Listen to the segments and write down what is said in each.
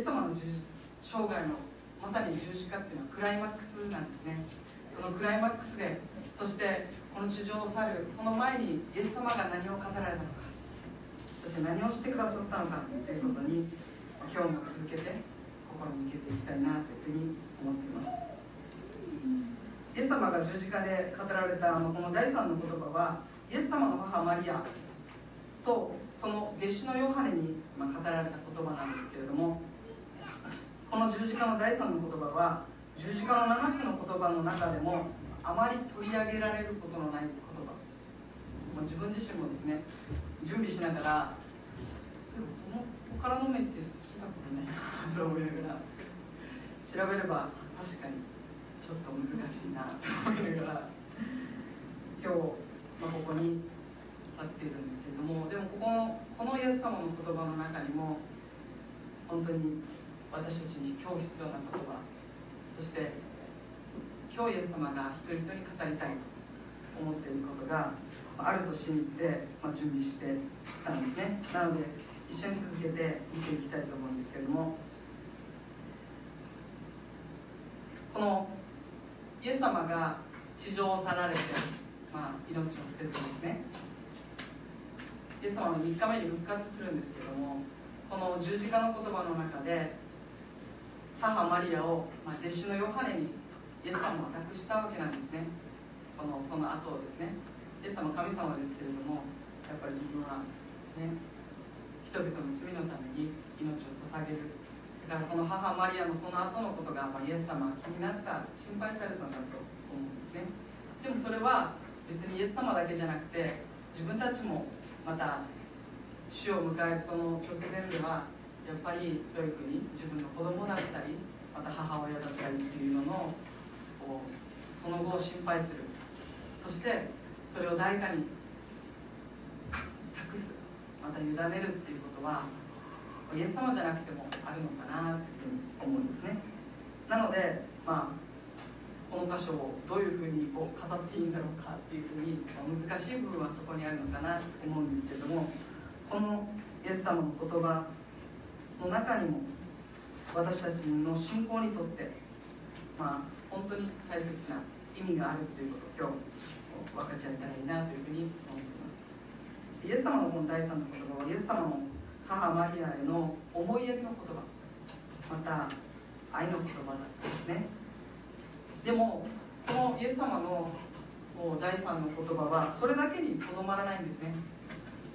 ス様の生涯のまさに十字架っていうのはクライマックスなんですね。そのクライマックスでそしてこの地上を去るその前にイエス様が何を語られたのか。そして何をしてくださったのかということに今日も続けて心に向けていきたいなというふうに思っています。イエス様が十字架で語られたあのこの第三の言葉はイエス様の母マリアとその弟子のヨハネに語られた言葉なんですけれどもこの十字架の第三の言葉は十字架の7つの言葉の中でもあまり取り上げられることのない言葉。もう自分自身もですね準備しながらそういえばこのからのメッセージって聞いたことないなと思いながら調べれば確かにちょっと難しいなと思いながら今日、まあ、ここに立っているんですけれどもでもここのこのイエス様の言葉の中にも本当に私たちに今日必要な言葉そして今日イエス様が一人一人語りたいと思っていることがあると信じて、まあ、準備してしたんですね。なので一緒に続けて見ていきたいと思うんですけれどもこのイエス様が地上を去られて、まあ、命を捨ててですね。イエス様は3日目に復活するんですけれどもこの十字架の言葉の中で母マリアを、まあ、弟子のヨハネにイエス様は託したわけなんですね。このその後をですね。イエス様神様ですけれどもやっぱり自分はね人々の罪のために命を捧げる。だからその母マリアのその後のことが、まあ、イエス様は気になった心配されたんだと思うんですね。でもそれは別にイエス様だけじゃなくて自分たちもまた死を迎えるその直前ではやっぱりそういうふうに自分の子供だったりまた母親だったりっていうののこうその後を心配する。そしてそれを誰かに託す。また委ねるっていうことはイエス様じゃなくてもあるのかなというふうに思うんですね。なのでまあこの箇所をどういうふうにこう語っていいんだろうかっていうふうに難しい部分はそこにあるのかなと思うんですけれどもこのイエス様の言葉の中にも私たちの信仰にとってまあ本当に大切な意味があるということを今日分かち合いたいなというふうに思っています。イエス様のこの第三の言葉はイエス様の母マリアへの思いやりの言葉。また愛の言葉だったんですね。でもこのイエス様の第三の言葉はそれだけにとどまらないんですね。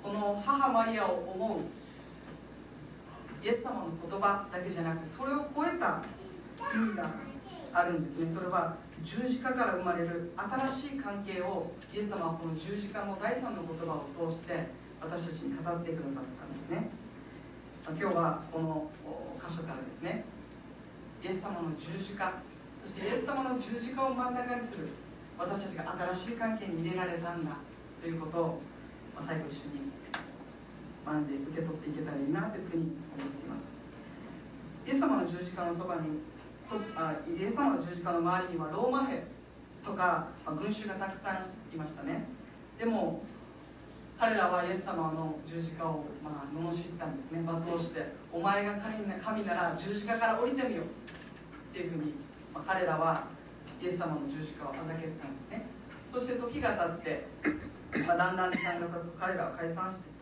この母マリアを思うイエス様の言葉だけじゃなくてそれを超えた意味があるんですね。それは十字架から生まれる新しい関係をイエス様はこの十字架の第三の言葉を通して私たちに語ってくださったんですね。今日はこの箇所からですね。イエス様の十字架そしてイエス様の十字架を真ん中にする私たちが新しい関係に入れられたんだということを最後一緒に学んで受け取っていけたらいいなというふうに思っています。イエス様の十字架のそばにそあイエス様の十字架の周りにはローマ兵とか、まあ、群衆がたくさんいましたね。でも彼らはイエス様の十字架を、まあ、罵ったんですね。罵倒してお前が神なら十字架から降りてみようっていうふうに、まあ、彼らはイエス様の十字架をあざけたんですね。そして時が経って、まあ、だんだん時間が経つと彼らは解散して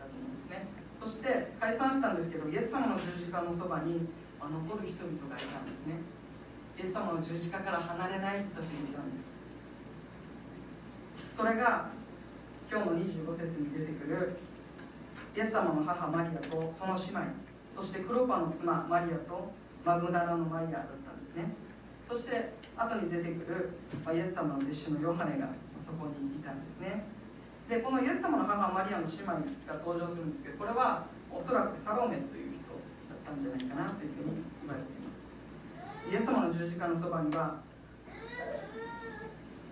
ですね。そして解散したんですけどイエス様の十字架のそばに、残る人々がいたんですね。イエス様の十字架から離れない人たちがいたんです。それが今日の25節に出てくるイエス様の母マリアとその姉妹そしてクロパの妻マリアとマグダラのマリアだったんですね。そして後に出てくる、イエス様の弟子のヨハネがそこにいたんですね。でこのイエス様の母マリアの姉妹が登場するんですけどこれはおそらくサロメという人だったんじゃないかなというふうに言われています。イエス様の十字架のそばには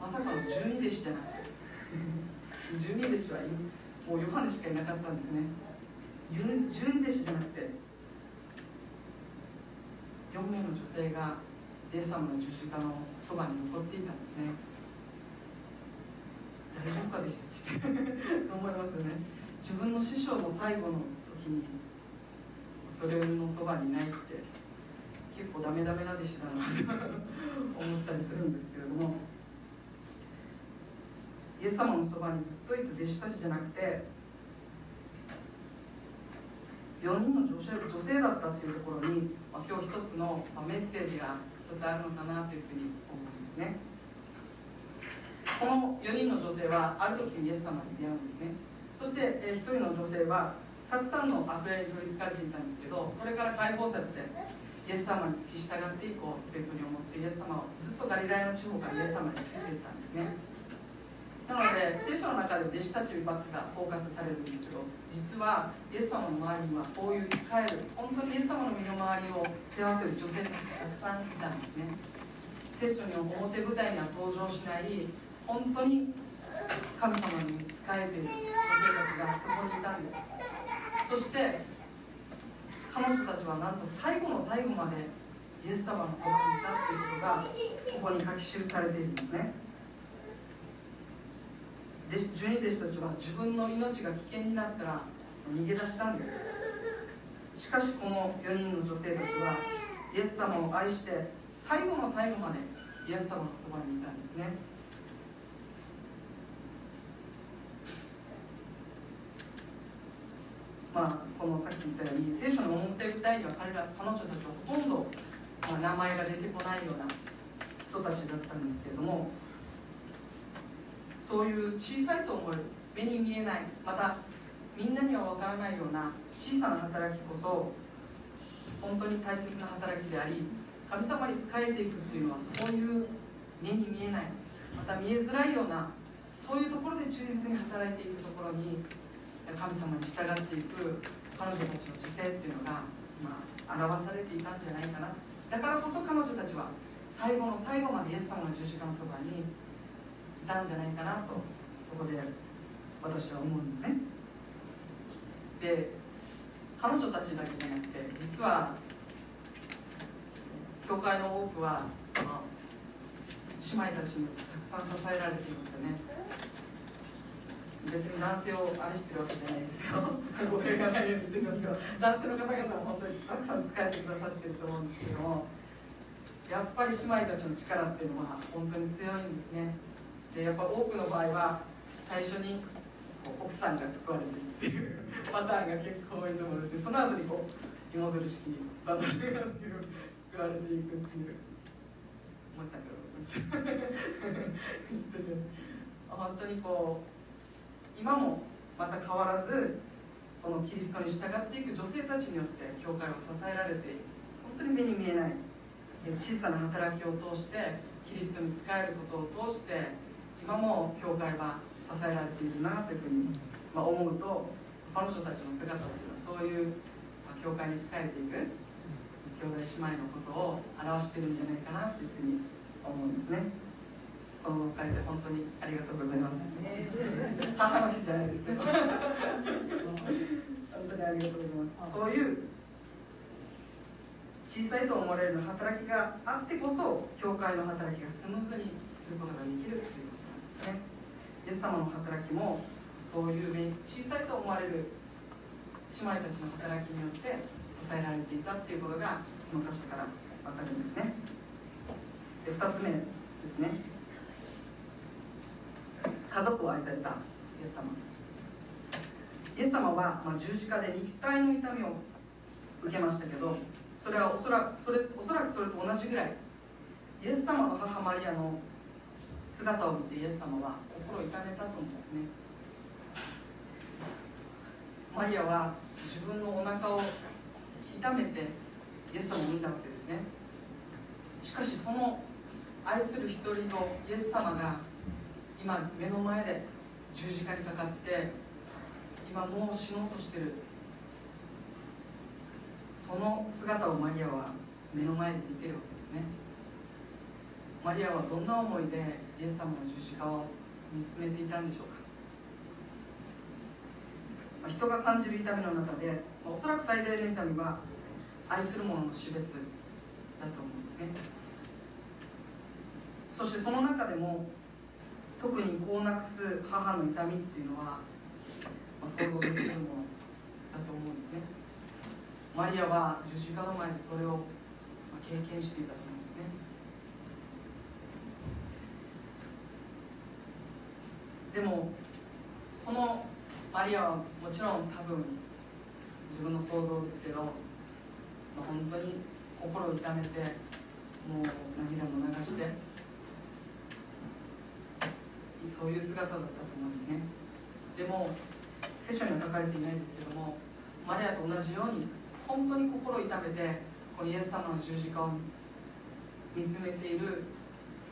まさかの十二弟子じゃなくて 十二弟子はもうヨハネしかいなかったんですね。十二弟子じゃなくて4名の女性がイエス様の十字架のそばに残っていたんですね。大丈夫かでしたって思いますよね。自分の師匠の最後の時にそれのそばにいないって結構ダメダメな弟子だなと思ったりするんですけれども。イエス様のそばにずっといた弟子たちじゃなくて4人の女性女性だったっていうところに、まあ、今日一つの、ま、メッセージが一つあるのかなというふうに思うんですね。この4人の女性はある時イエス様に出会うんですね。そして、え、1人の女性はたくさんの悪霊に取りつかれていたんですけどそれから解放されてイエス様に付き従っていこうというふうに思ってイエス様をずっとガリラヤの地方からイエス様についていったんですね。なので聖書の中で弟子たちばっかがフォーカスされるんですけど実はイエス様の周りにはこういう使える本当にイエス様の身の回りを世話する女性たちがたくさんいたんですね。聖書に表舞台には登場しない本当に神様に仕えている女性たちがそこにいたんです。そして彼女たちはなんと最後の最後までイエス様のそばにいたっていうことがここに書き記されているんですね。十二弟子たちは自分の命が危険になったら逃げ出したんです。しかしこの4人の女性たちはイエス様を愛して最後の最後までイエス様のそばにいたんですね。まあこのさっき言ったように聖書の表舞台には彼ら彼女たちはほとんど、まあ、名前が出てこないような人たちだったんですけれどもそういう小さいと思える目に見えないまたみんなには分からないような小さな働きこそ本当に大切な働きであり神様に仕えていくっていうのはそういう目に見えないまた見えづらいようなそういうところで忠実に働いていくところに神様に従っていく彼女たちの姿勢っていうのが、まあ、表されていたんじゃないかなだからこそ彼女たちは最後の最後までイエス様の十字架のそばにいたんじゃないかなとここで私は思うんですね。で彼女たちだけじゃなくて実は教会の多くは、姉妹たちにたくさん支えられていますよね。別に男性をあれしてるわけじゃないですよ。語弊がないように言ってますけど男性の方々も本当にたくさん使えてくださってると思うんですけどもやっぱり姉妹たちの力っていうのは本当に強いんですね。でやっぱ多くの場合は最初に奥さんが救われていくっていうパターンが結構多いと思うんですね。その後にこう芋づる式旦那さんが救われていくっていう。本当にこう今もまた変わらずこのキリストに従っていく女性たちによって教会を支えられている。本当に目に見えない。小さな働きを通してキリストに仕えることを通して今も教会は支えられているなというふうに、まあ、思うと彼女たちの姿というのはそういう、まあ、教会に仕えていく兄弟姉妹のことを表しているんじゃないかなというふうに思うんですねこのおかげで本当にありがとうございます。母の日じゃないですけど本当にありがとうございます。そういう小さいと思われる働きがあってこそ教会の働きがスムーズにすることができるということなんですね。イエス様の働きもそういう小さいと思われる姉妹たちの働きによって支えられていたっていうことがこの箇所から分かるんですね。で2つ目ですね。家族を愛されたイエス様。イエス様は、まあ、十字架で肉体の痛みを受けましたけどそれはおそらくそれおそらくそれと同じぐらいイエス様の母マリアの姿を見てイエス様は心を痛めたと思うんですね。マリアは自分のお腹を痛めてイエス様を見たわけですね。しかしその愛する一人のイエス様が今目の前で十字架にかかって今もう死のうとしてる。その姿をマリアは目の前で見てるわけですね。マリアはどんな思いでイエス様の十字架を見つめていたんでしょうか。人が感じる痛みの中でおそらく最大の痛みは愛する者の死別だと思うんですね。そしてその中でも子をなくす母の痛みっていうのは想像できるものだと思うんですね。マリアは十字架の前でそれを経験していたと思うんですね。でもこのマリアはもちろん多分自分の想像ですけど、まあ、本当に心を痛めてもう涙も流してそういう姿だったと思うんですね。でも聖書には書かれていないんですけどもマリアと同じように本当に心を痛めてこのイエス様の十字架を見つめている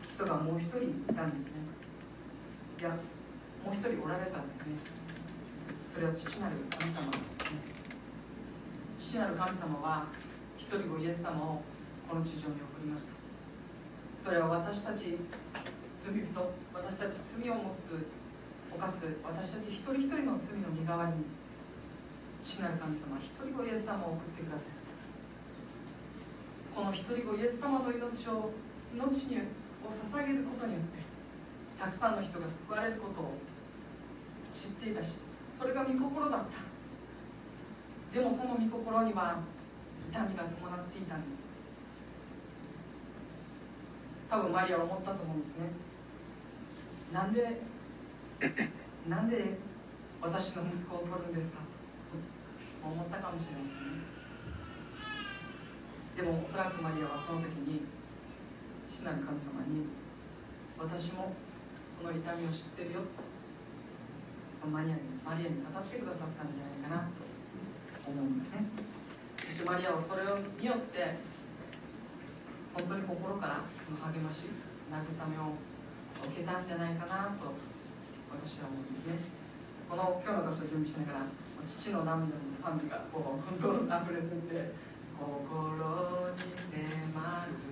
人がもう一人いたんですね。いやもう一人おられたんですね。それは父なる神様ですね。父なる神様は一人子イエス様をこの地上に送りました。それは私たち罪人私たち罪を持つ犯す私たち一人一人の罪の身代わりに父なる神様一人子イエス様を送ってください。この一人子イエス様の命を命にを捧げることによってたくさんの人が救われることを知っていたしそれが御心だった。でもその御心には痛みが伴っていたんです多分マリアは思ったと思うんですね。なんでなんで私の息子を取るんですかと思ったかもしれませんね。でもおそらくマリアはその時に父なる神様に私もその痛みを知ってるよ。マリアにマリアに語ってくださったんじゃないかなと思うんですね。そしてマリアはそれによって本当に心から励まし慰めを受けたんじゃないかなと私は思うんですね。この今日の歌詞を準備しながら父の涙の賛美がこう本当に溢れてて心に迫る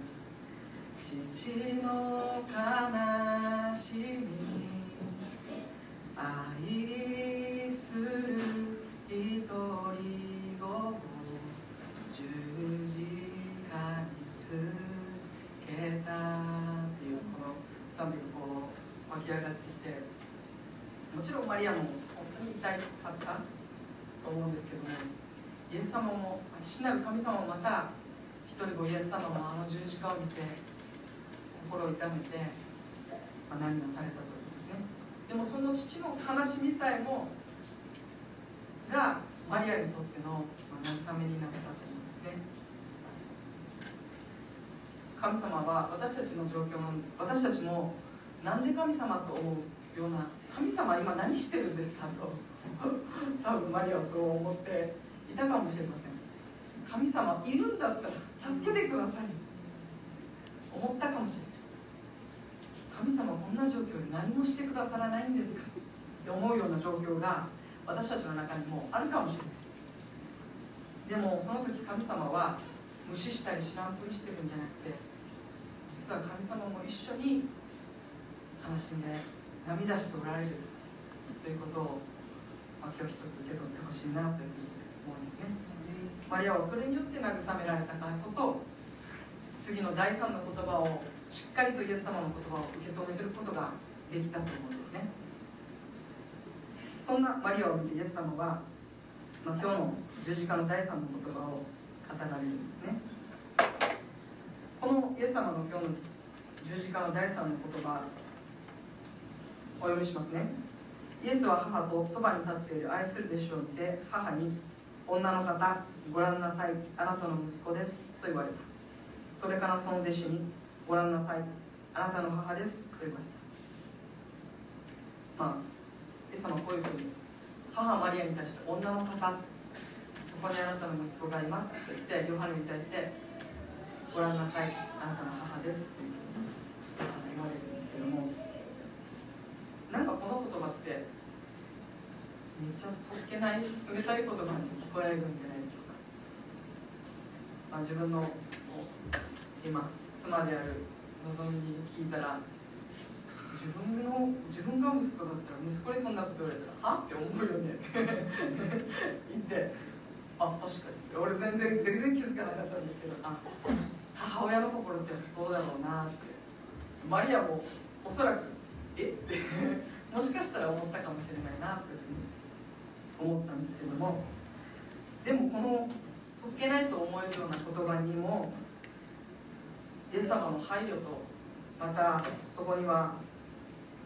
父の悲しみ愛する一人子を十字架につけたっていうこの賛美湧き上がってきてもちろんマリアも本当に痛かったと思うんですけどもイエス様も父なる神様もまた一人子イエス様もあの十字架を見て心を痛めて、まあ、涙されたというんですね。でもその父の悲しみさえもがマリアにとっての慰めになったというんですね。神様は私たちの状況の私たちもなんで神様と思うような神様今何してるんですかと。多分マリアはそう思っていたかもしれません。神様いるんだったら助けてください。思ったかもしれない。神様こんな状況で何もしてくださらないんですか。って思うような状況が私たちの中にもあるかもしれない。でもその時神様は無視したり知らんぷりしてるんじゃなくて実は神様も一緒に悲しんで涙しておられるということを、まあ、今日一つ受け取ってほしいなというふうに思うんですね。マリアはそれによって慰められたからこそ次の第三の言葉をしっかりとイエス様の言葉を受け止めることができたと思うんですね。そんなマリアを見てイエス様は、まあ、今日の十字架の第三の言葉を語られるんですね。このイエス様の今日の十字架の第三の言葉お読みしますね。イエスは母とそばに立っている。愛する弟子を見て母に「女の方ご覧なさい。あなたの息子です」と言われた。それからその弟子にご覧なさい。あなたの母です。と言われた。まあイエス様はこういうふうに母マリアに対して女の方そこにあなたの息子がいますと言ってヨハネに対してご覧なさい。あなたの母ですというふうにイエス様は言われるんですけどもなんかこの言葉ってめっちゃそっけない冷たい言葉に聞こえるんじゃないでしょうか、まあ、自分の今妻である望みに聞いたら自分の自分が息子だったら息子にそんなこと言われたらは？って思うよね。っ て言ってあ確かに。俺全然全然気づかなかったんですけどあ母親の心ってそうだろうなって。マリアもおそらくえ？って もしかしたら思ったかもしれないなというふうに思ったんですけどもでもこのそっけないと思えるような言葉にもイエス様の配慮とまたそこには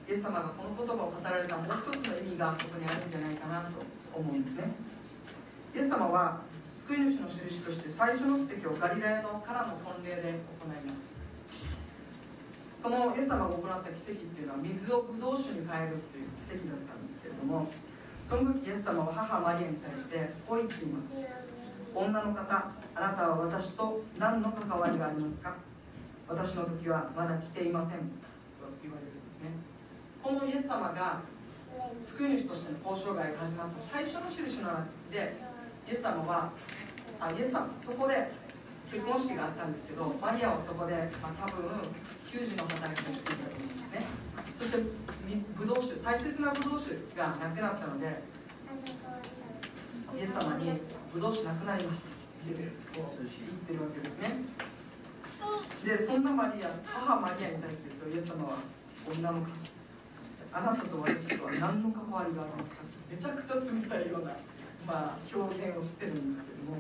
イエス様がこの言葉を語られたもう一つの意味がそこにあるんじゃないかなと思うんですね。イエス様は救い主の印として最初の奇跡をガリラヤのからの婚礼で行いましたそのイエス様が行った奇跡っていうのは水をブドウ酒に変えるっていう奇跡だったんですけれどもその時イエス様は母マリアに対してこう言っています。女の方あなたは私と何の関わりがありますか？私の時はまだ来ていません。と言われるんですね。このイエス様が救い主としての交渉外が始まった最初の印の中でイエス様はあイエス様そこで結婚式があったんですけどマリアはそこで、まあ、多分給仕の働きをしていたと思うんですね。そしてブドウ酒大切なブドウ酒がなくなったのでイエス様にブドウ酒なくなりましたって言ってるわけですね。でそんなマリア母マリアに対してですよイエス様は女の方あなたと私とは何の関わりがありますかめちゃくちゃ冷たいような、まあ、表現をしてるんですけども、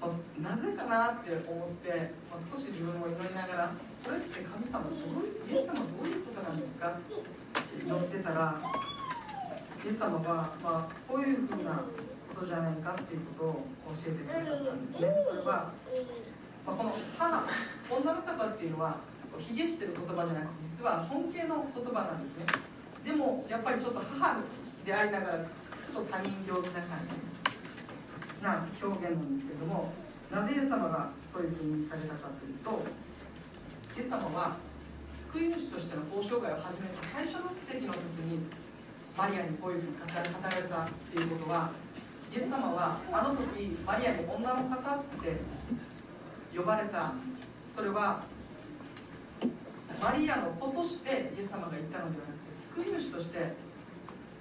まあ、なぜかなって思って、まあ、少し自分を祈りながらこれって神様どうイエス様どういうことなんですかって祈ってたらイエス様が、まあ、こういうふうなことじゃないかっていうことを教えてくださったんですね。それはまあ、この母女の方っていうのは卑下してる言葉じゃなくて実は尊敬の言葉なんですね。でもやっぱりちょっと母でありながらちょっと他人行儀な感じな表現なんですけれどもなぜイエス様がそういうふうにされたかというとイエス様は救い主としての交渉会を始めた最初の奇跡の時にマリアにこういうふうに語られたっていうことはイエス様はあの時マリアに女の方って呼ばれたそれはマリアの子としてイエス様が言ったのではなくて救い主として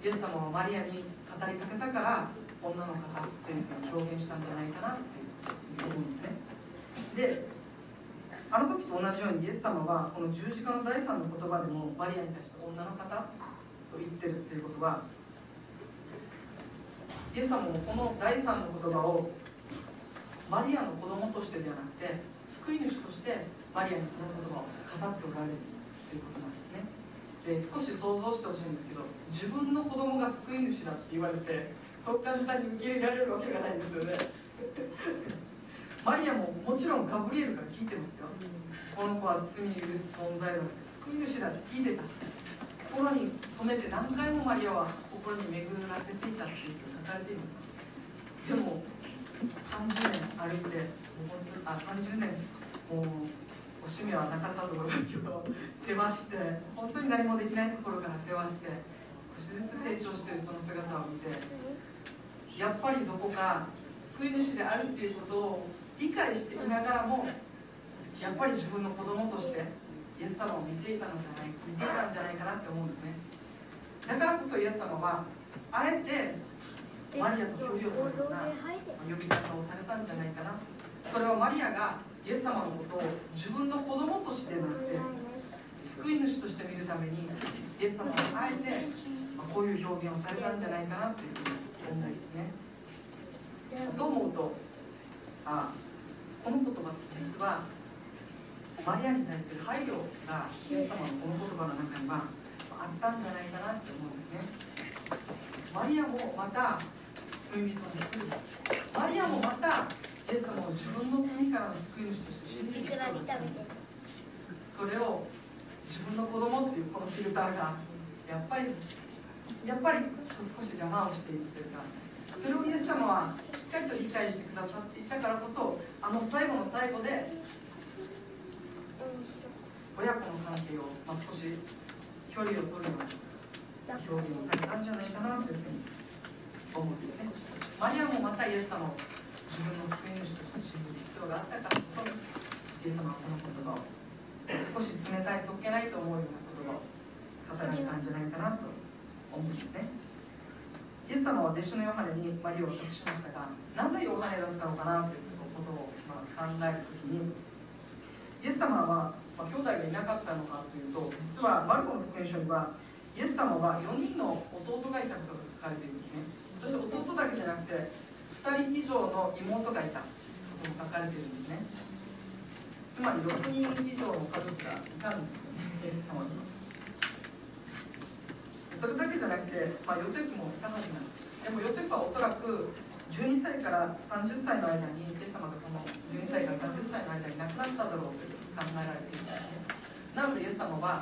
イエス様はマリアに語りかけたから女の方というふうに表現したんじゃないかなっていう思うんですね。であの時と同じようにイエス様はこの十字架の第三の言葉でもマリアに対して女の方と言ってるっていうことはイエス様もこの第三の言葉をマリアの子供としてではなくて救い主としてマリアにこの言葉を語っておられるということなんですね。で少し想像してほしいんですけど自分の子供が救い主だって言われてそう簡単に受け入れられるわけがないんですよね。マリアももちろんガブリエルから聞いてますよ。この子は罪を許す存在だって救い主だって聞いてた。心に留めて何回もマリアは心に巡らせていたっていうふうに書かれています。でも30年歩いてもう本当あ30年もうお趣味はなかったと思いますけど 世話して本当に何もできないところから世話して少しずつ成長してるその姿を見てやっぱりどこか救い主であるっていうことを理解していながらもやっぱり自分の子供としてイエス様を見ていたのじゃない見ていたんじゃないかなって思うんですね。だからこそイエス様はあえてマリアと距離を取るような呼び方をされたんじゃないかな。それはマリアがイエス様のことを自分の子供としてなくて救い主として見るためにイエス様はあえてこういう表現をされたんじゃないかなというふうに思うんですね。そう思うとあこの言葉って実はマリアに対する配慮がイエス様のこの言葉の中にはあったんじゃないかなって思うんですね。マリアもまた罪人に来るマリアもまたイエス様を自分の罪からの救い主として信じるそれを自分の子供っていうこのフィルターがやっぱりやっぱり少し邪魔をしているというかそれをイエス様はしっかりと理解してくださっていたからこそあの最後の最後で親子の関係を、まあ、少し距離を取るような表現をされたんじゃないかなというふうに思うんですね。マリアもまたイエス様を自分の救い主として信じる必要があったからこそイエス様はこの言葉を少し冷たいそっけないと思うような言葉を語られたんじゃないかなと思うんですね。イエス様は弟子のヨハネにマリアを託しましたがなぜヨハネだったのかなということを、ま、考える時にイエス様は、ま、兄弟がいなかったのかというと実はマルコの福音書にはイエス様は4人の弟がいたことが書かれているんですね。そして弟だけじゃなくて2人以上の妹がいたことも書かれているんですね。つまり6人以上の家族がいたんですよねイエス様にそれだけじゃなくて、まあ、ヨセフもたはずなんですでもヨセフはおそらく12歳から30歳の間にイエス様がその12歳から30歳の間に亡くなっただろうと考えられているんですなのでイエス様は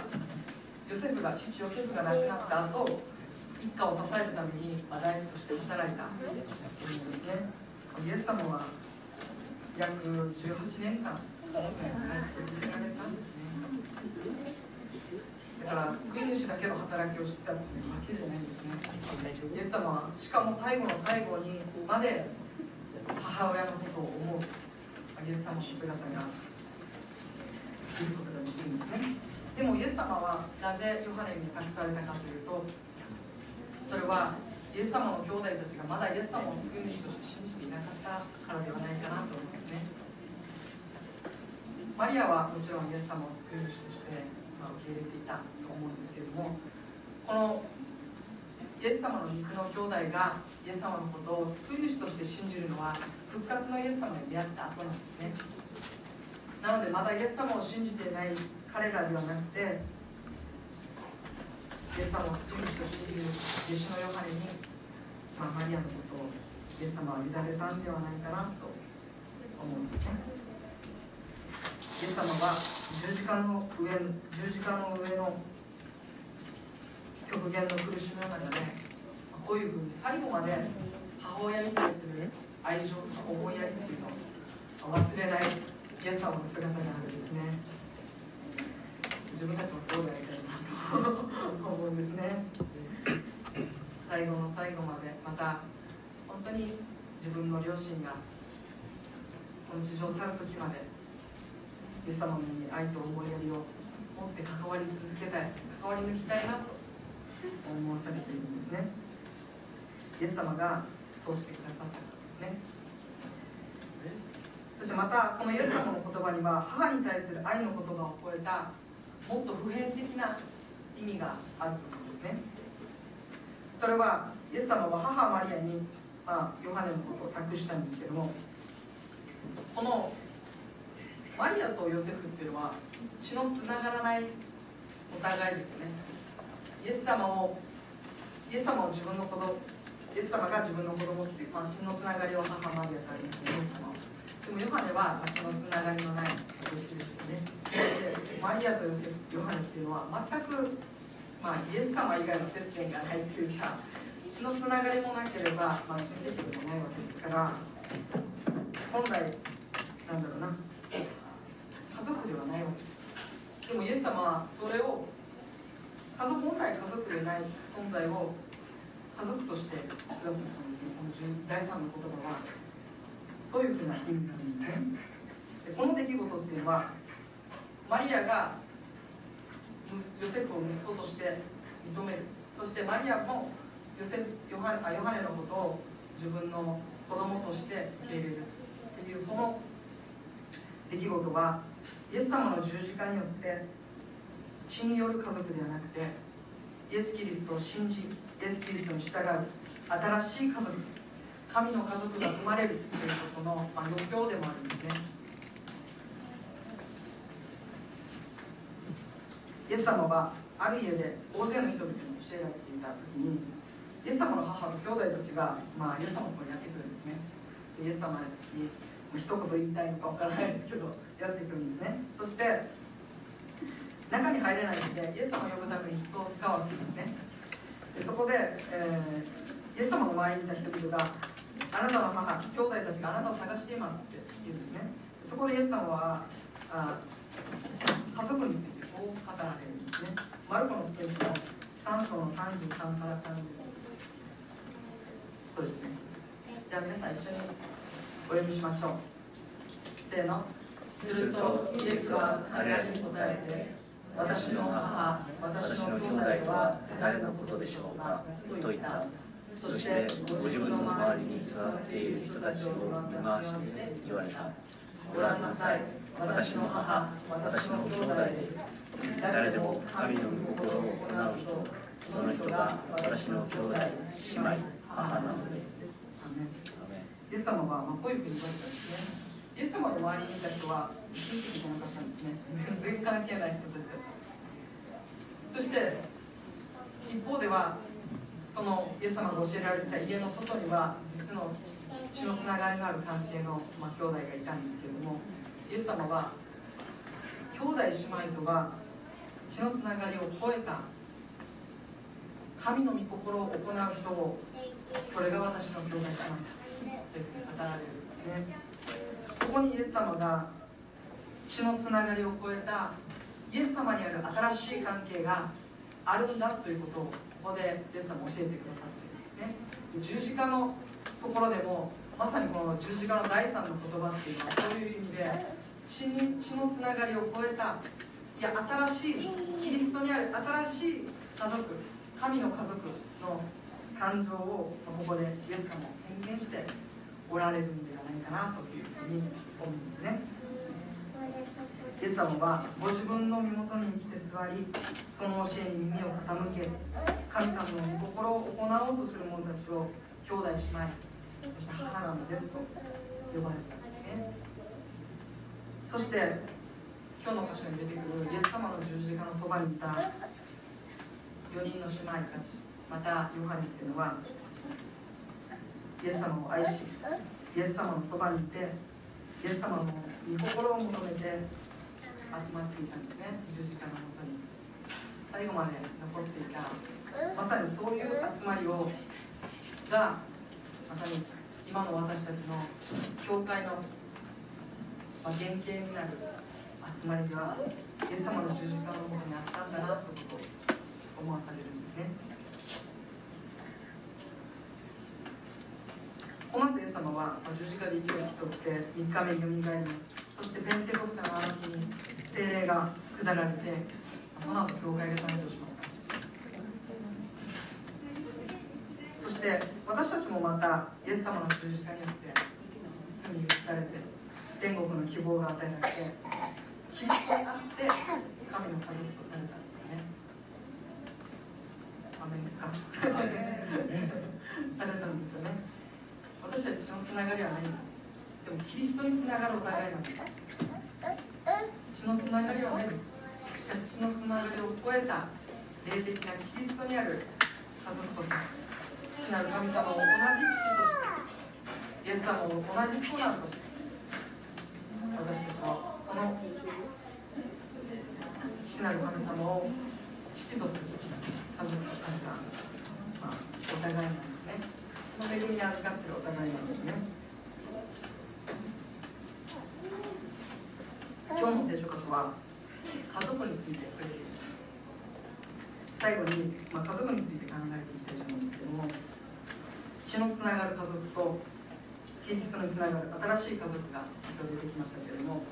ヨセフが父ヨセフが亡くなった後一家を支えるために、まあ、大工として働いたということですね。イエス様は約18年間続けられたんですね。から救い主だけの働きをしてたっていうわけじゃないんですね。イエス様はしかも最後の最後にまで母親のことを思う。イエス様の姿が見ることができるんですね。でもイエス様はなぜヨハネに託されたかというとそれはイエス様の兄弟たちがまだイエス様を救い主として信じていなかったからではないかなと思いますね。マリアはもちろんイエス様を救い主としてま受け入れていたと思うんですけれどもこのイエス様の肉の兄弟がイエス様のことを救い主として信じるのは復活のイエス様に出会った後なんですねなのでまだイエス様を信じていない彼らではなくてイエス様を救い主としている弟子のヨハネに、まあ、マリアのことをイエス様は委ねたんではないかなと思うんですねイエス様は十字架の上十字架の上の極限の苦しみの中でこういうふうに最後まで母親に対する愛情と思いやりっていうのを忘れないイエス様の姿があるんですね。自分たちもそうでありたいなと思うんですね。最後の最後までまた本当に自分の両親がこの地上を去る時までイエス様のに愛と思いやりを持って関わり続けたい関わり抜きたいなと思わされているんですね。イエス様がそうしてくださったからですね。そしてまたこのイエス様の言葉には母に対する愛の言葉を超えたもっと普遍的な意味があると思うんですね。それはイエス様は母マリアに、まあ、ヨハネのことを託したんですけどもこのマリアとヨセフっていうのは血のつながらないお互いですよね。イエス様をイエス様を自分の子供イエス様が自分の子供っていう、まあ、血のつながりは母マリアとありますねイエス様でもヨハネは血のつながりのない弟子ですよね。でマリアとヨセフヨハネっていうのは全く、まあ、イエス様以外の接点がないというか血のつながりもなければ、まあ、親戚でもないわけですから本来なんだろうな族ではないわけですでもイエス様はそれを家族本来家族でない存在を家族としてくださったんですね。この第3の言葉は。そういうふうな意味なんですね。でこの出来事っていうのはマリアがヨセフを息子として認める。そしてマリアもヨセヨハネヨハネのことを自分の子供として受け入れる。っていうこの出来事はイエス様の十字架によって血による家族ではなくてイエス・キリストを信じイエス・キリストに従う新しい家族です神の家族が生まれるということの、余興でもあるんですね。イエス様はある家で大勢の人々に教えられていた時にイエス様の母と兄弟たちが、まあ、イエス様のところにやってくるんですね。イエス様に一言言いたいのかわからないですけどやっていくんですね。そして中に入れないのでイエス様を呼ぶために人を使わせるんですね。でそこで、えー、イエス様の周りにいた人々があなたの母兄弟たちがあなたを探していますって言うんですね。そこでイエス様はあ家族についてこう語られるんですね。マルコの福音の3章の33から35そうですね。じゃあ皆さん一緒にお読みしましょう。せーの。するとイエスは彼らに答えて私の母私の兄弟は誰のことでしょうか？と言った。そしてご自分の周りに座っている人たちを見回して言われた。ご覧なさい。私の母私の兄弟です。誰でも神の御心を行う人その人が私の兄弟姉妹母なのです。イエス様はまあこういうふうに言われたんですね。イエス様の周りにいた人は親戚じゃなかったんですね。全然関係ない人たちだったんです。そして一方ではそのイエス様が教えられた家の外には実の血のつながりのある関係の、まあ、兄弟がいたんですけれどもイエス様は兄弟姉妹とは血のつながりを超えた神の御心を行う人をそれが私の兄弟姉妹だと語られるんですね。ここにイエス様が血のつながりを超えたイエス様にある新しい関係があるんだということをここでイエス様教えてくださっているんですね。十字架のところでもまさにこの十字架の第三の言葉っていうのはそういう意味で血に血のつながりを超えたいや新しいキリストにある新しい家族神の家族の誕生をここでイエス様を宣言しておられるんではないかなとに思うんですねイエス様はご自分の身元に来て座りその教えに耳を傾け神様の御心を行おうとする者たちを兄弟姉妹そして母なのですと呼ばれたんですねそして今日の箇所に出てくるイエス様の十字架のそばにいた4人の姉妹たちまたヨハネっていうのはイエス様を愛しイエス様のそばにいてイエス様の御心を求めて集まっていたんですね。十字架のもとに。最後まで残っていたまさにそういう集まりをがまさに今の私たちの教会の、ま、原型になる集まりがイエス様の十字架のもとにあったんだなとを思わされるんですねこの後イエス様は十字架でき取って3日目によみがえります。そしてペンテコステのあの日に精霊が下られてその後教会が誕生しました。そして私たちもまたイエス様の十字架によって罪に打たれて天国の希望が与えられてキリストにあって神の家族とされたんですよね。アメンですか？されたんですよね私たちのつながりはないんです。でもキリストにつながるお互いなんです。血のつながりはないです。しかし血のつながりを超えた霊的なキリストにある家族とさ父なる神様を同じ父としてイエス様を同じ子なるとして私たちはその父なる神様を父とする家族とされた、まあ、お互いなんです。恵みに預かっているお互いなんですね。今日の聖書箇所は家族について触れています最後に、まあ、家族について考えていきたいと思うんですけども血のつながる家族とキリストにつながる新しい家族が今日出てきましたけれども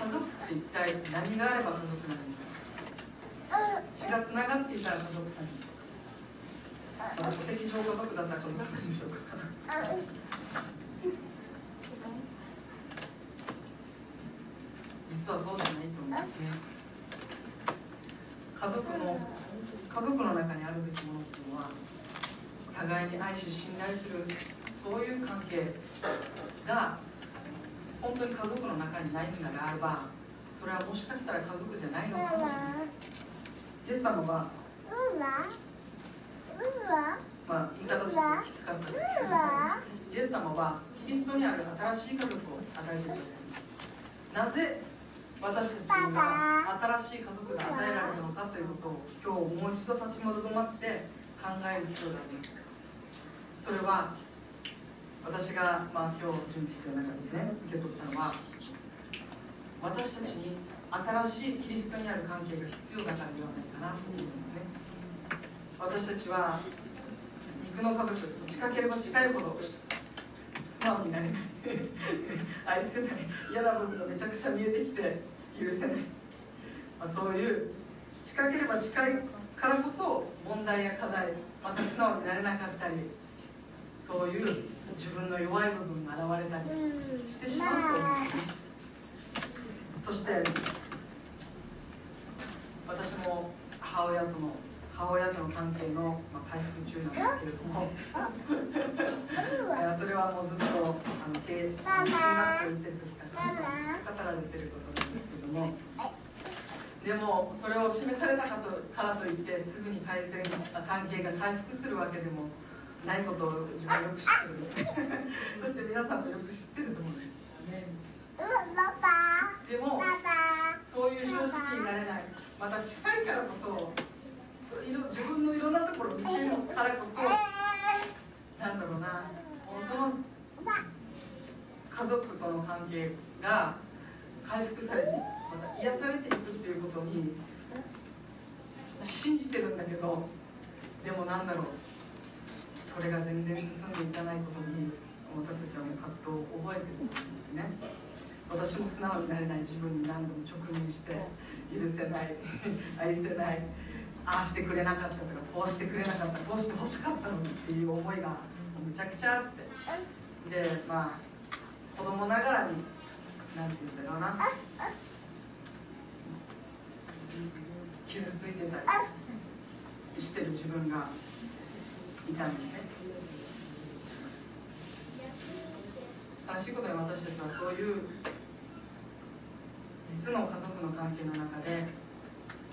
家族って一体何があれば家族なんでしょうか？血がつながっていたら家族なんでしょうか、まあ、戸籍上家族だったら家族なんでしょうか実はそうじゃないと思うんですね家族の家族の中にあるべきものっていうのは互いに愛し信頼するそういう関係が本当に家族の中にないんだがあればそれはもしかしたら家族じゃないのかもしれない。イエス様はまあ言い方としてきつかったですけれどもイエス様はキリストにある新しい家族を与えてくださいなぜ私たちには新しい家族が与えられるのかということを今日もう一度立ち戻って考える必要がありますそれは私が、まあ、今日準備している中ですね受け取ったのは私たちに新しいキリストにある関係が必要だからではないかなと思うんですね。私たちは肉の家族近ければ近いほど素直になれない。愛せない。嫌な部分がめちゃくちゃ見えてきて許せない、まあ、そういう近ければ近いからこそ問題や課題また素直になれなかったりそういう自分の弱い部分が現れたりしてしまうと思う。ん。ですねそして私も母親との母親との関係の、まあ、回復中なんですけれども。それはもうずっとああの経中学校行ってる時から語られてることなんですけども。でもそれを示されなかったからといってすぐに改善関係が回復するわけでもないことを自分はよく知ってるんで。す ねそして皆さんもよく知ってると思うんです、ね、でもそういう正直になれない。また近いからこそ自分のいろんなところを見てるからこそなんだろうな本当の家族との関係が回復されてまた癒されていくっていうことに信じてるんだけどでもなんだろうそれが全然進んでいかないことに私たちはもう葛藤を覚えてるんですね。私も素直になれない自分に何度も直面して許せない 愛せないああしてくれなかったとかこうしてくれなかったこうしてほしかったのにっていう思いがむちゃくちゃあって。でまあ子供ながらに何て言うんだろうな。傷ついてたりしてる自分がいたんですね。悲しいことに私たちはそういう実の家族の関係の中で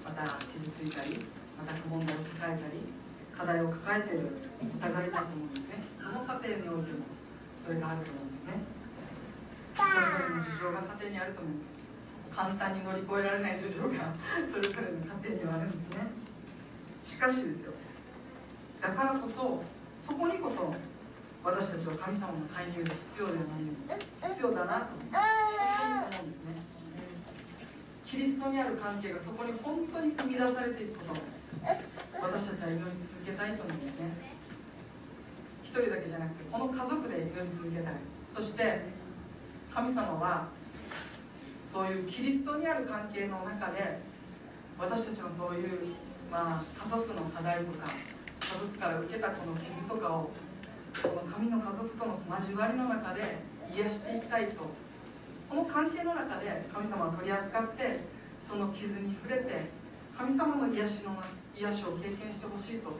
また傷ついたりまた問題を抱えたり課題を抱えているお互いだと思うんですね。どの家庭においてもそれがあると思うんですね。それぞれの事情が家庭にあると思うんです。簡単に乗り越えられない事情が それぞれの家庭にはあるんですね。しかしですよ。だからこそそこにこそ私たちは神様の介入が必要ではない必要だなと思うんですね。キリストにある関係がそこに本当に生み出されていくこと。私たちは祈り続けたいと思うんですね。一人だけじゃなくてこの家族で祈り続けたい。そして神様はそういうキリストにある関係の中で私たちのそういう、まあ、家族の課題とか家族から受けたこの傷とかをこの神の家族との交わりの中で癒していきたいと。この関係の中で神様は取り扱ってその傷に触れて神様の癒しの中癒しを経験してほしいと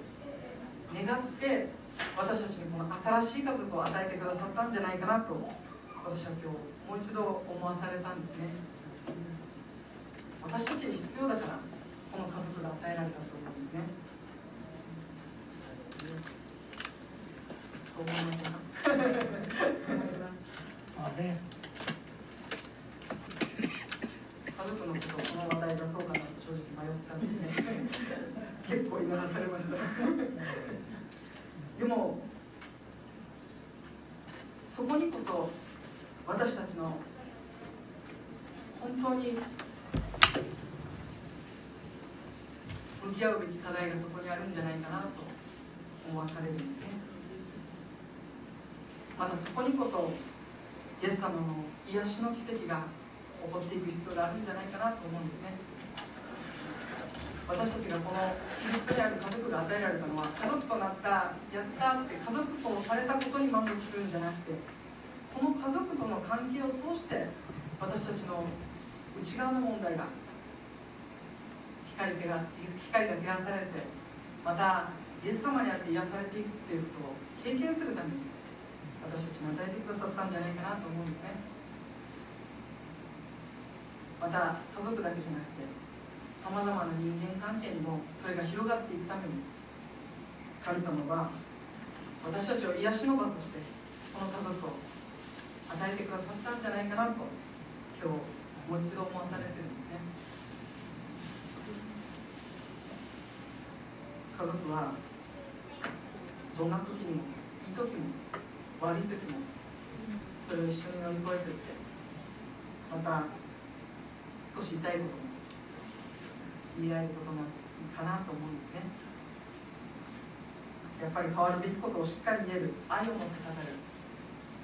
願って私たちにこの新しい家族を与えてくださったんじゃないかなと私は今日もう一度思わされたんですね。私たちに必要だからこの家族が与えられたと思うんですねそう思いませんか家族のことこの話題がそうかなと正直迷ったんですね結構祈らされましたでもそこにこそ私たちの本当に向き合うべき課題がそこにあるんじゃないかなと思わされるんですねまたそこにこそイエス様の癒しの奇跡が起こっていく必要があるんじゃないかなと思うんですね私たちがこのキリストにある家族が与えられたのは家族となったやったって家族とされたことに満足するんじゃなくてこの家族との関係を通して私たちの内側の問題が光が光が照らされてまたイエス様にあって癒されていくっていうことを経験するために私たちに与えてくださったんじゃないかなと思うんですね。また家族だけじゃなくてさまざまな人間関係にもそれが広がっていくために神様は私たちを癒しの場としてこの家族を与えてくださったんじゃないかなと今日もう一度思わされてるんですね。家族はどんな時にもいい時も悪い時もそれを一緒に乗り越えていってまた少し痛いことも言い合えることがいいかなと思うんですね。やっぱり変わるべきことをしっかり言える愛を持って語る。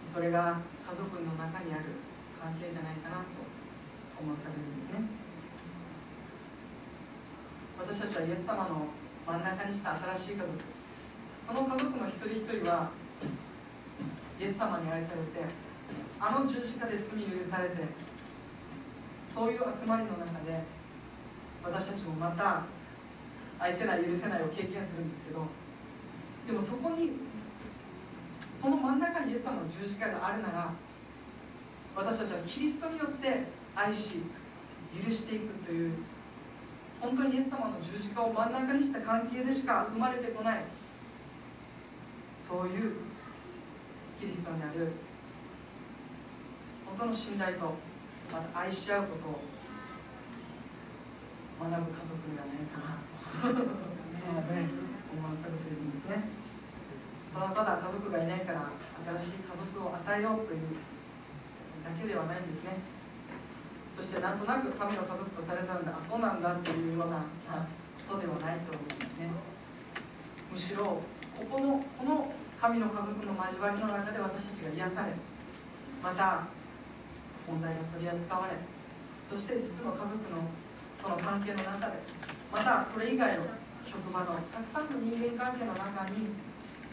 それが家族の中にある関係じゃないかなと思わされるんですね。私たちはイエス様の真ん中にした新しい家族。その家族の一人一人はイエス様に愛されてあの十字架で罪許されてそういう集まりの中で私たちもまた愛せない許せないを経験するんですけどでもそこにその真ん中にイエス様の十字架があるなら私たちはキリストによって愛し許していくという本当にイエス様の十字架を真ん中にした関係でしか生まれてこない。そういうキリストにある。本当の信頼とまた愛し合うことを。学ぶ家族ではないかな。と思わされているんですね。ただただ家族がいないから新しい家族を与えようというだけではないんですね。そしてなんとなく神の家族とされたんだ。そうなんだっていうようなことではないと思うんですね。むしろここのこの神の家族の交わりの中で私たちが癒されまた問題が取り扱われそして実の家族のその関係の中でまたそれ以外の職場のたくさんの人間関係の中に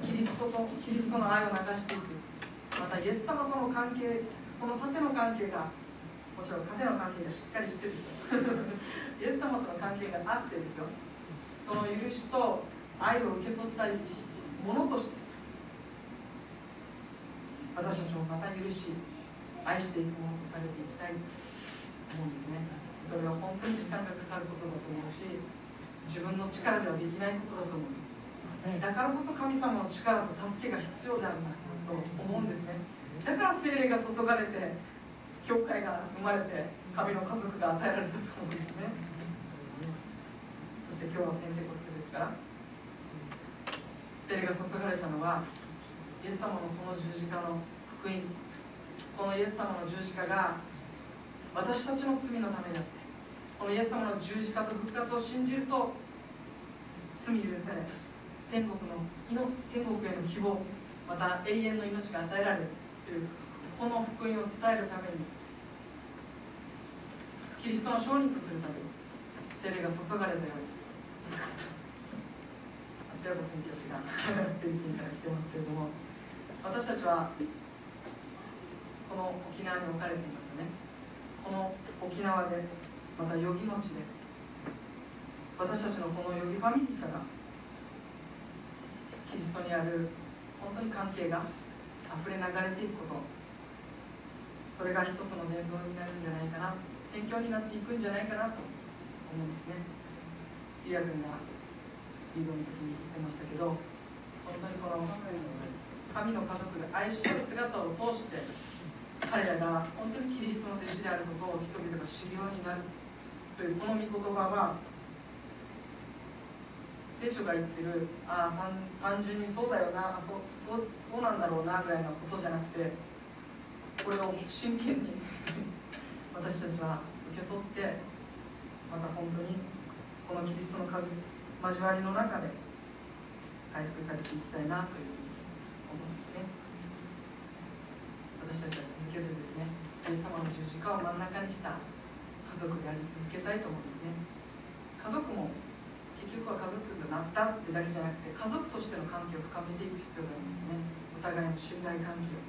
キリストとキリストの愛を流していく。またイエス様との関係この縦の関係がもちろん縦の関係がしっかりしてですよ。イエス様との関係があってですよ。その許しと愛を受け取ったものとして私たちもまた許し愛していくものとされていきたいと思うんですね。それは本当に時間がかかることだと思うし自分の力ではできないことだと思うんです。だからこそ神様の力と助けが必要であるなと思うんですね。だから精霊が注がれて教会が生まれて神の家族が与えられたと思うんですね。そして今日はペンテコステですから。精霊が注がれたのはイエス様のこの十字架の福音。このイエス様の十字架が私たちの罪のためであって。このイエス様の十字架と復活を信じると罪許され天国の天国への希望また永遠の命が与えられるというこの福音を伝えるためにキリストの証人とするために精霊が注がれたように。松山宣教師がフィリピンから来てますけれども私たちはこの沖縄に置かれていますよね。この沖縄でまた余儀の地で私たちのこの余儀ファミリーからキリストにある本当に関係が溢れ流れていくことそれが一つの伝道になるんじゃないかな宣教になっていくんじゃないかなと思うんですね。リア君がリードの時に言ってましたけど本当にこの神の家族で愛し合う姿を通して彼らが本当にキリストの弟子であることを人々が知るようになるというこの御言葉は聖書が言ってるああ単純にそうだよなそうそうそうなんだろうなぐらいのことじゃなくてこれを真剣に私たちは受け取ってまた本当にこのキリストの数交わりの中で回復されていきたいなというふうに思うんですね。私たちは続けてですねイエス様の十字架を真ん中にした家族であり続けたいと思うんですね。家族も結局は家族となったってだけじゃなくて家族としての関係を深めていく必要がありますね。お互いの信頼関係を。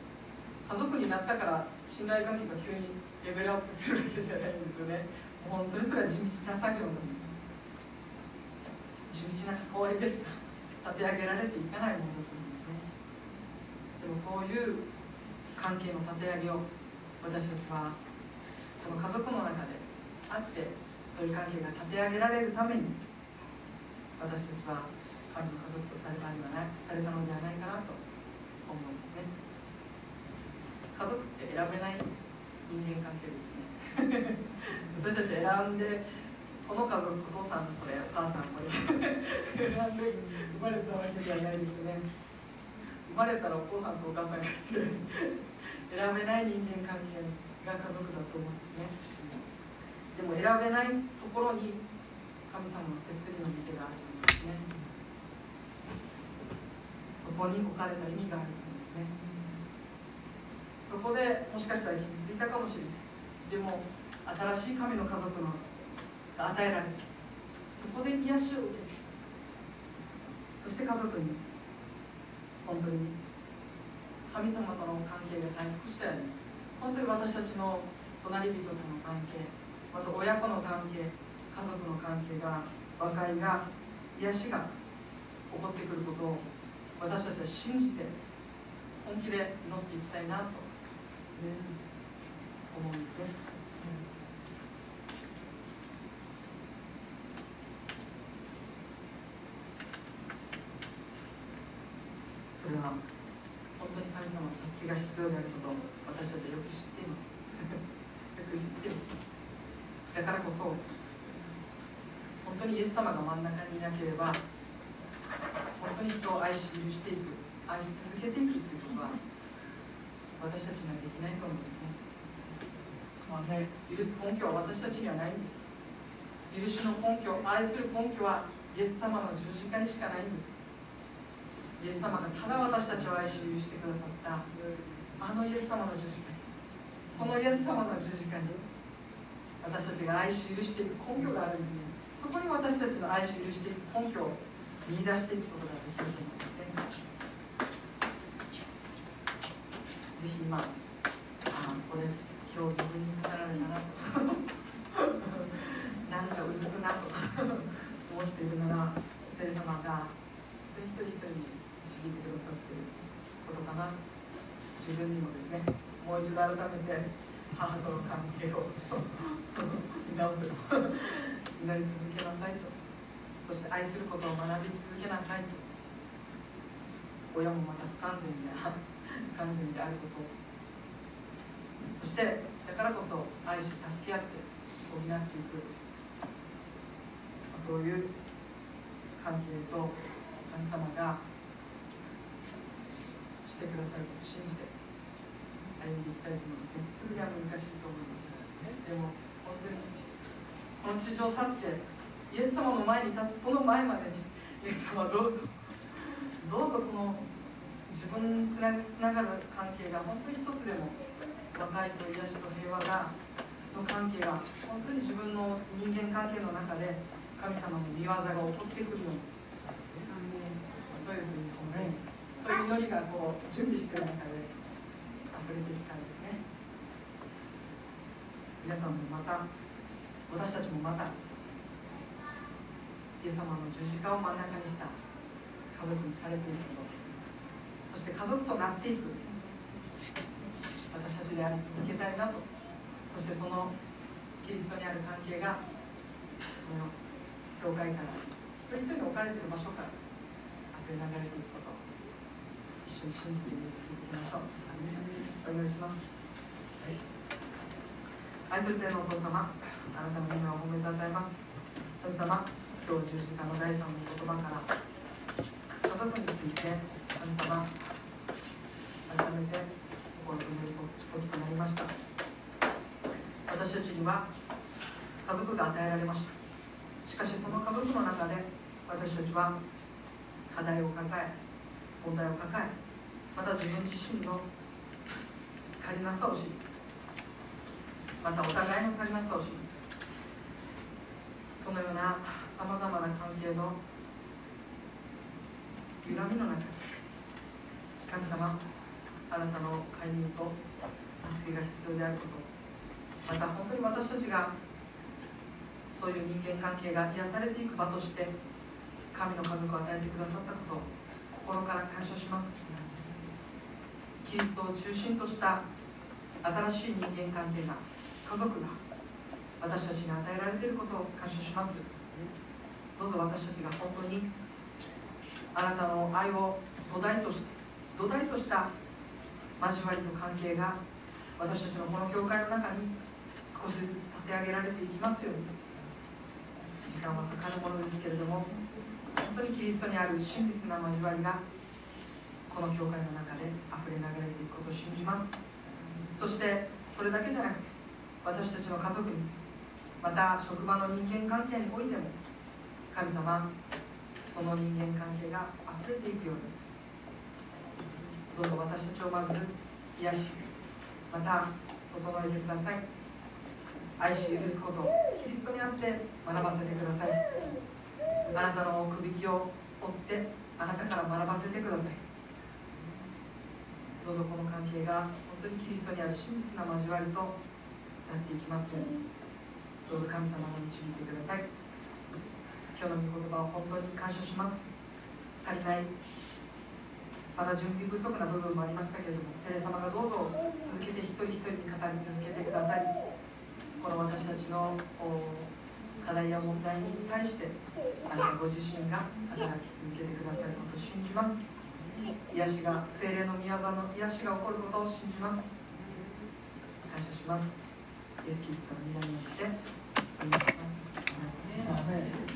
家族になったから信頼関係が急にレベルアップするわけじゃないんですよね。もう本当にそれは地道な作業なんです。地道な関わりでしか立て上げられていかないものだと思うんですね。でもそういう関係の立て上げを私たちはこの家族の中であってそういう関係が立て上げられるために私たちは神の家族とされたのではないされたのではないかなと思うんですね。家族って選べない人間関係ですね。私たち選んでこの家族お父さんこれお母さんこれ。選んで生まれたわけではないですね。生まれたらお父さんとお母さんがいて選べない人間関係が家族だと思うんですね。でも選べないところに神様の摂理の御手があると思うんですね。そこに置かれた意味があると思うんですね。そこでもしかしたら傷ついたかもしれない。でも新しい神の家族のが与えられてそこで癒しを受けてそして家族に本当に神様との関係が回復したように。本当に私たちの隣人との関係また親子の関係家族の関係が和解が癒しが起こってくることを私たちは信じて本気で祈っていきたいなと、ね、思うんですね。それは本当に神様の助けが必要であることを私たちはよく知っています。よく知っています。だからこそ本当にイエス様が真ん中にいなければ本当に人を愛し許していく愛し続けていくということは私たちにはできないと思うんですね、まあね、許す根拠は私たちにはないんです。許しの根拠愛する根拠はイエス様の十字架にしかないんです。イエス様がただ私たちを愛し許してくださったあのイエス様の十字架にこのイエス様の十字架に私たちが愛し許していく根拠があるんですね。そこに私たちの愛し許していく根拠を見出していくことができると思うんですね。ぜひ今あこれ今日自分に語られたなと。なんかうずくなと思っているなら聖様が一人一人に導いてくださっていることかな。自分にもですねもう一度改めて母との関係を 見直す 祈り続けなさいと。そして愛することを学び続けなさいと。親もまた不完全で完全であること。そしてだからこそ愛し助け合って補っていく。そういう関係と神様がしてくださることを信じて歩んでいきたいと思いますね。すぐには難しいと思いますでも本当にこの地上去ってイエス様の前に立つその前までにイエス様どうぞ。どうぞこの自分につながる関係が本当に一つでも和解と癒しと平和がの関係が本当に自分の人間関係の中で神様の御業が起こってくるようにそういうふうにそういう祈りがこう準備してる中で溢れてきたいですね。皆さんもまた私たちもまたイエス様の十字架を真ん中にした家族にされていること。そして家族となっていく私たちであり続けたいなと。そしてそのキリストにある関係がこの教会から一人一人の置かれている場所から溢れ流れていくこと一緒に信じて続けましょう。お願いします、はい、愛する天のお父様あなたの皆を褒めたたえます。神様今日十字架の第三の言葉から家族について神様改めて心止める時となりました。私たちには家族が与えられました。しかしその家族の中で私たちは課題を抱え問題を抱えまた自分自身の足りなさを知りまたお互いの足りなさを知りそのようなさまざまな関係の歪みの中に神様あなたの介入と助けが必要であること。また本当に私たちがそういう人間関係が癒されていく場として神の家族を与えてくださったことを心から感謝します。キリストを中心とした新しい人間関係が家族が私たちに与えられていることを感謝します。どうぞ私たちが本当にあなたの愛を土台として土台とした交わりと関係が私たちのこの教会の中に少しずつ立て上げられていきますように。時間はかかるものですけれども本当にキリストにある真実な交わりがこの教会の中で溢れ流れていくことを信じます。そしてそれだけじゃなくて私たちの家族にまた職場の人間関係においても神様その人間関係が溢れていくようにどうぞ私たちをまず癒しまた整えてください。愛し許すことキリストにあって学ばせてください。あなたのくびきを追ってあなたから学ばせてください。どうぞこの関係が本当にキリストにある真実な交わりとなっていきますようにどうぞ神様が導いてください。今日の御言葉を本当に感謝します。足りない。まだ準備不足な部分もありましたけれども聖霊様がどうぞ続けて引き人一人に語り続けてくださいこの私たちの課題や問題に対してあなたご自身が働き続けてくださることを信じます。癒しが精霊の宮座の癒しが起こることを信じます。感謝します。イエス・キリストの皆によってお願いします